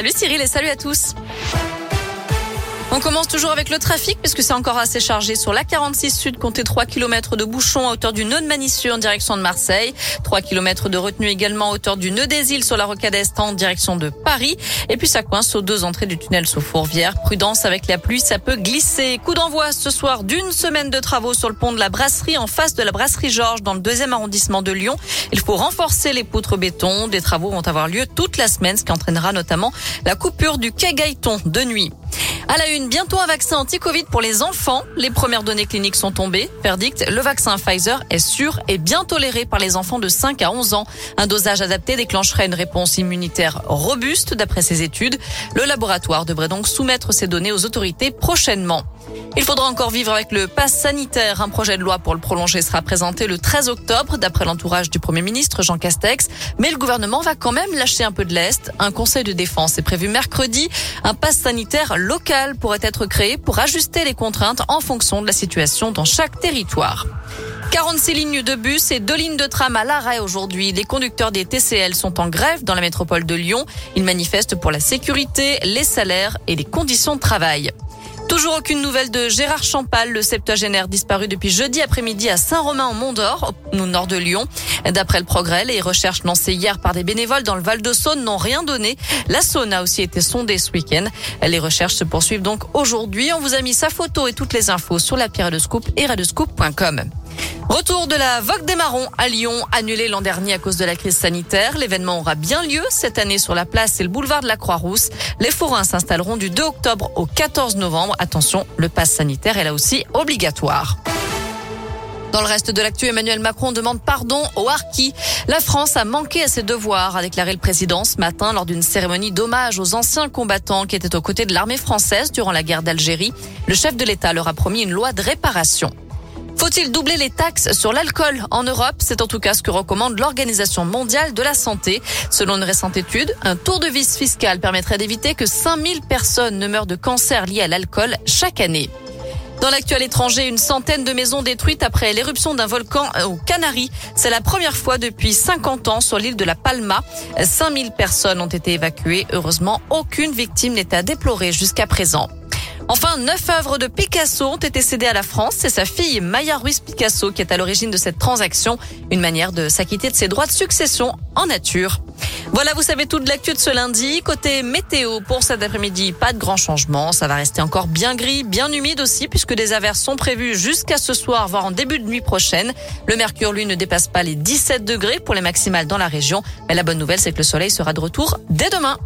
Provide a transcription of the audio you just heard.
Salut Cyril et salut à tous. On commence toujours avec le trafic puisque c'est encore assez chargé sur la 46 Sud, comptez 3 km de bouchons à hauteur du nœud de Manicieux en direction de Marseille, 3 km de retenue également à hauteur du nœud des îles sur la rocade Est en direction de Paris et puis ça coince aux deux entrées du tunnel sous Fourvière. Prudence avec la pluie, ça peut glisser. Coup d'envoi ce soir d'une semaine de travaux sur le pont de la Brasserie en face de la Brasserie Georges dans le deuxième arrondissement de Lyon. Il faut renforcer les poutres béton. Des travaux vont avoir lieu toute la semaine, ce qui entraînera notamment la coupure du quai Gaëton de nuit. À la une, bientôt un vaccin anti-Covid pour les enfants. Les premières données cliniques sont tombées. Verdict, le vaccin Pfizer est sûr et bien toléré par les enfants de 5 à 11 ans. Un dosage adapté déclencherait une réponse immunitaire robuste d'après ces études. Le laboratoire devrait donc soumettre ces données aux autorités prochainement. Il faudra encore vivre avec le pass sanitaire. Un projet de loi pour le prolonger sera présenté le 13 octobre, d'après l'entourage du Premier ministre Jean Castex. Mais le gouvernement va quand même lâcher un peu de l'Est. Un conseil de défense est prévu mercredi. Un pass sanitaire local pourrait être créé pour ajuster les contraintes en fonction de la situation dans chaque territoire. 46 lignes de bus et deux lignes de tram à l'arrêt aujourd'hui. Les conducteurs des TCL sont en grève dans la métropole de Lyon. Ils manifestent pour la sécurité, les salaires et les conditions de travail. Toujours aucune nouvelle de Gérard Champal, le septuagénaire disparu depuis jeudi après-midi à Saint-Romain-en-Mont-d'Or, au nord de Lyon. D'après le progrès, les recherches lancées hier par des bénévoles dans le Val de Saône n'ont rien donné. La Saône a aussi été sondée ce week-end. Les recherches se poursuivent donc aujourd'hui. On vous a mis sa photo et toutes les infos sur la pierre de scoop et radescoop.com. Retour de la Vogue des Marrons à Lyon, annulé l'an dernier à cause de la crise sanitaire. L'événement aura bien lieu cette année sur la place et le boulevard de la Croix-Rousse. Les forains s'installeront du 2 octobre au 14 novembre. Attention, le pass sanitaire est là aussi obligatoire. Dans le reste de l'actu, Emmanuel Macron demande pardon aux Harkis. La France a manqué à ses devoirs, a déclaré le président ce matin lors d'une cérémonie d'hommage aux anciens combattants qui étaient aux côtés de l'armée française durant la guerre d'Algérie. Le chef de l'État leur a promis une loi de réparation. Faut-il doubler les taxes sur l'alcool en Europe? C'est en tout cas ce que recommande l'Organisation mondiale de la santé. Selon une récente étude, un tour de vis fiscal permettrait d'éviter que 5000 personnes ne meurent de cancer lié à l'alcool chaque année. Dans l'actuel étranger, une centaine de maisons détruites après l'éruption d'un volcan aux Canaries. C'est la première fois depuis 50 ans sur l'île de la Palma. 5000 personnes ont été évacuées. Heureusement, aucune victime n'est à déplorer jusqu'à présent. Enfin, neuf œuvres de Picasso ont été cédées à la France. C'est sa fille Maya Ruiz Picasso qui est à l'origine de cette transaction. Une manière de s'acquitter de ses droits de succession en nature. Voilà, vous savez tout de l'actu de ce lundi. Côté météo, pour cet après-midi, pas de grand changement. Ça va rester encore bien gris, bien humide aussi, puisque des averses sont prévues jusqu'à ce soir, voire en début de nuit prochaine. Le mercure, lui, ne dépasse pas les 17 degrés pour les maximales dans la région. Mais la bonne nouvelle, c'est que le soleil sera de retour dès demain.